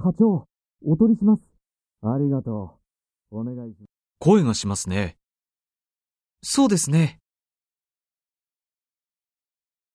課長、お取りします。ありがとう。お願いします。声がしますね。そうですね。